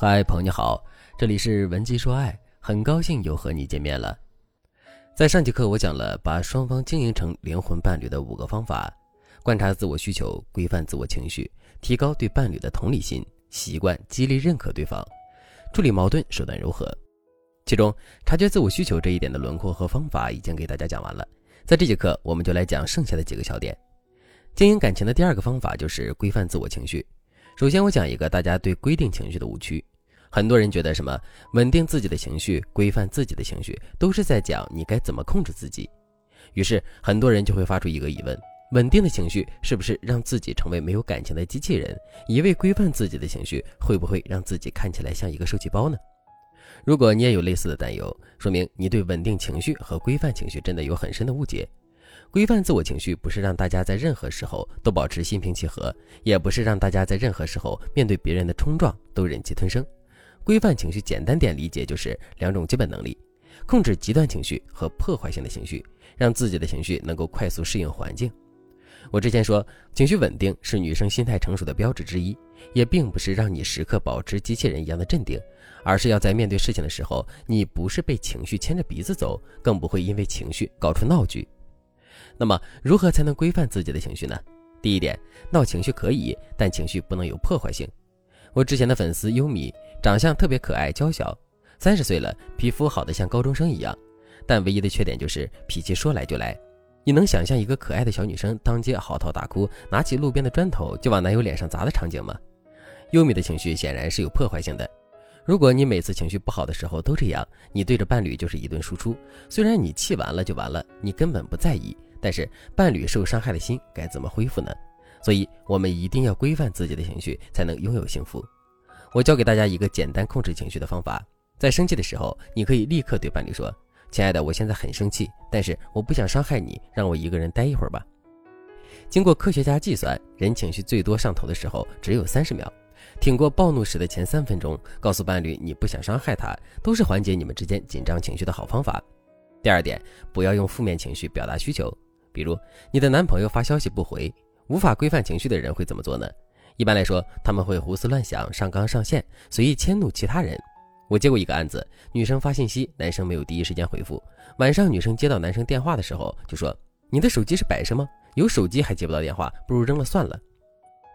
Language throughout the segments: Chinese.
嗨，朋友你好，这里是文姬说爱，很高兴又和你见面了。在上节课我讲了把双方经营成灵魂伴侣的五个方法：观察自我需求，规范自我情绪，提高对伴侣的同理心，习惯激励认可对方，处理矛盾手段柔和。其中，察觉自我需求这一点的轮廓和方法已经给大家讲完了，在这节课我们就来讲剩下的几个小点。经营感情的第二个方法就是规范自我情绪。首先，我讲一个大家对规定情绪的误区。很多人觉得什么稳定自己的情绪、规范自己的情绪，都是在讲你该怎么控制自己。于是，很多人就会发出一个疑问：稳定的情绪是不是让自己成为没有感情的机器人？一味规范自己的情绪，会不会让自己看起来像一个受气包呢？如果你也有类似的担忧，说明你对稳定情绪和规范情绪真的有很深的误解。规范自我情绪不是让大家在任何时候都保持心平气和，也不是让大家在任何时候面对别人的冲撞都忍气吞声。规范情绪简单点理解就是两种基本能力：控制极端情绪和破坏性的情绪，让自己的情绪能够快速适应环境。我之前说，情绪稳定是女生心态成熟的标志之一，也并不是让你时刻保持机器人一样的镇定，而是要在面对事情的时候，你不是被情绪牵着鼻子走，更不会因为情绪搞出闹剧。那么，如何才能规范自己的情绪呢？第一点，闹情绪可以，但情绪不能有破坏性。我之前的粉丝优米，长相特别可爱娇小，三十岁了，皮肤好的像高中生一样，但唯一的缺点就是脾气说来就来。你能想象一个可爱的小女生当街嚎啕大哭，拿起路边的砖头就往男友脸上砸的场景吗？优米的情绪显然是有破坏性的。如果你每次情绪不好的时候都这样，你对着伴侣就是一顿输出，虽然你气完了就完了，你根本不在意。但是伴侣受伤害的心该怎么恢复呢？所以我们一定要规范自己的情绪，才能拥有幸福。我教给大家一个简单控制情绪的方法：在生气的时候，你可以立刻对伴侣说：“亲爱的，我现在很生气，但是我不想伤害你，让我一个人待一会儿吧。”经过科学家计算，人情绪最多上头的时候只有三十秒。挺过暴怒时的前三分钟，告诉伴侣你不想伤害他，都是缓解你们之间紧张情绪的好方法。第二点，不要用负面情绪表达需求。比如，你的男朋友发消息不回，无法规范情绪的人会怎么做呢？一般来说，他们会胡思乱想、上纲上线，随意迁怒其他人。我接过一个案子，女生发信息，男生没有第一时间回复。晚上，女生接到男生电话的时候，就说：“你的手机是摆设吗？有手机还接不到电话，不如扔了算了。”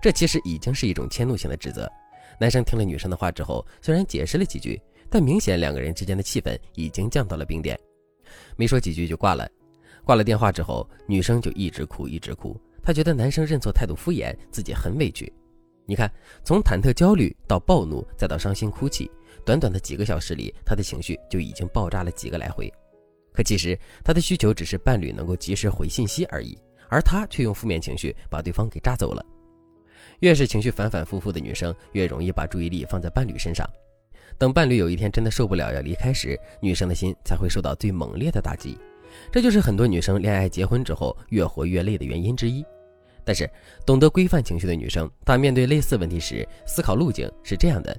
这其实已经是一种迁怒性的指责。男生听了女生的话之后，虽然解释了几句，但明显两个人之间的气氛已经降到了冰点。没说几句就挂了。挂了电话之后，女生就一直哭，一直哭。她觉得男生认错态度敷衍，自己很委屈。你看，从忐忑焦虑到暴怒，再到伤心哭泣，短短的几个小时里，她的情绪就已经爆炸了几个来回。可其实，她的需求只是伴侣能够及时回信息而已，而她却用负面情绪把对方给炸走了。越是情绪反反复复的女生，越容易把注意力放在伴侣身上。等伴侣有一天真的受不了要离开时，女生的心才会受到最猛烈的打击。这就是很多女生恋爱结婚之后越活越累的原因之一。但是，懂得规范情绪的女生，她面对类似问题时，思考路径是这样的：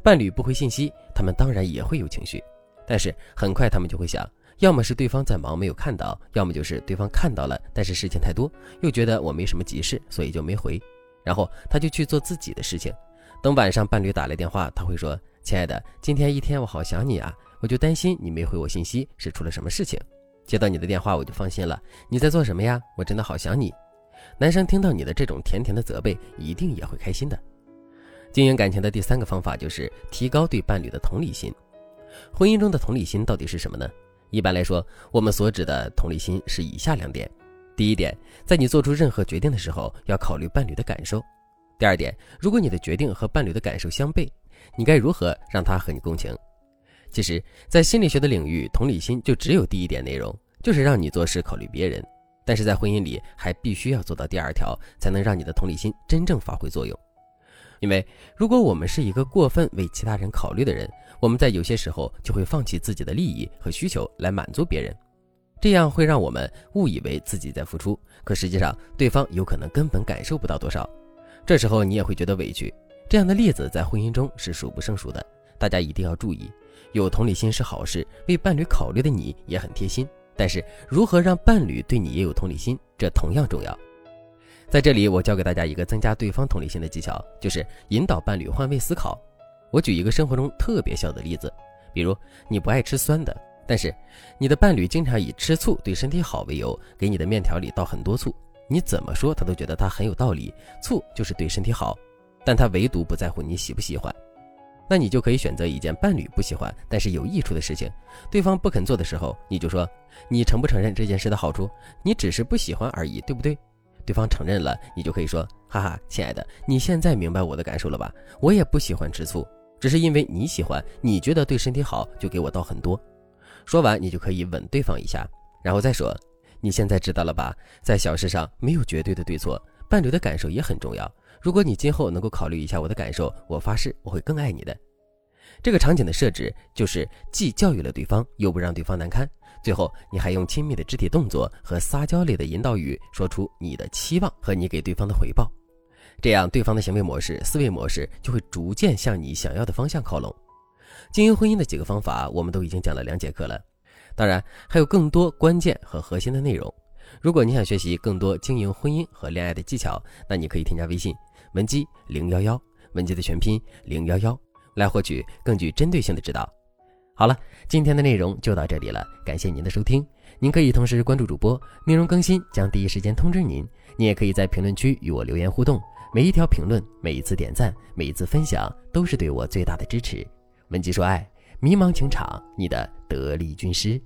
伴侣不回信息，她们当然也会有情绪，但是很快她们就会想，要么是对方在忙没有看到，要么就是对方看到了，但是事情太多，又觉得我没什么急事，所以就没回。然后她就去做自己的事情。等晚上伴侣打来电话，她会说：“亲爱的，今天一天我好想你啊，我就担心你没回我信息是出了什么事情。”接到你的电话，我就放心了。你在做什么呀？我真的好想你。男生听到你的这种甜甜的责备，一定也会开心的。经营感情的第三个方法就是提高对伴侣的同理心。婚姻中的同理心到底是什么呢？一般来说，我们所指的同理心是以下两点：第一点，在你做出任何决定的时候，要考虑伴侣的感受；第二点，如果你的决定和伴侣的感受相悖，你该如何让他和你共情？其实，在心理学的领域，同理心就只有第一点内容，就是让你做事考虑别人；但是在婚姻里，还必须要做到第二条，才能让你的同理心真正发挥作用。因为如果我们是一个过分为其他人考虑的人，我们在有些时候就会放弃自己的利益和需求来满足别人，这样会让我们误以为自己在付出，可实际上对方有可能根本感受不到多少。这时候你也会觉得委屈。这样的例子在婚姻中是数不胜数的，大家一定要注意。有同理心是好事，为伴侣考虑的你也很贴心。但是，如何让伴侣对你也有同理心，这同样重要。在这里，我教给大家一个增加对方同理心的技巧，就是引导伴侣换位思考。我举一个生活中特别小的例子，比如你不爱吃酸的，但是你的伴侣经常以吃醋对身体好为由，给你的面条里倒很多醋，你怎么说他都觉得他很有道理，醋就是对身体好，但他唯独不在乎你喜不喜欢。那你就可以选择一件伴侣不喜欢但是有益处的事情，对方不肯做的时候，你就说你承不承认这件事的好处？你只是不喜欢而已，对不对？对方承认了，你就可以说哈哈，亲爱的，你现在明白我的感受了吧？我也不喜欢吃醋，只是因为你喜欢，你觉得对身体好，就给我倒很多。说完，你就可以吻对方一下，然后再说，你现在知道了吧？在小事上没有绝对的对错，伴侣的感受也很重要。如果你今后能够考虑一下我的感受，我发誓我会更爱你的。这个场景的设置就是既教育了对方，又不让对方难堪。最后，你还用亲密的肢体动作和撒娇类的引导语说出你的期望和你给对方的回报，这样对方的行为模式、思维模式就会逐渐向你想要的方向靠拢。经营婚姻的几个方法，我们都已经讲了两节课了，当然还有更多关键和核心的内容。如果你想学习更多经营婚姻和恋爱的技巧，那你可以添加微信。文姬零幺幺，文姬的全拼零幺幺，来获取更具针对性的指导。好了，今天的内容就到这里了，感谢您的收听。您可以同时关注主播，内容更新将第一时间通知您。您也可以在评论区与我留言互动，每一条评论、每一次点赞、每一次分享，都是对我最大的支持。文姬说爱，迷茫情场，你的得力军师。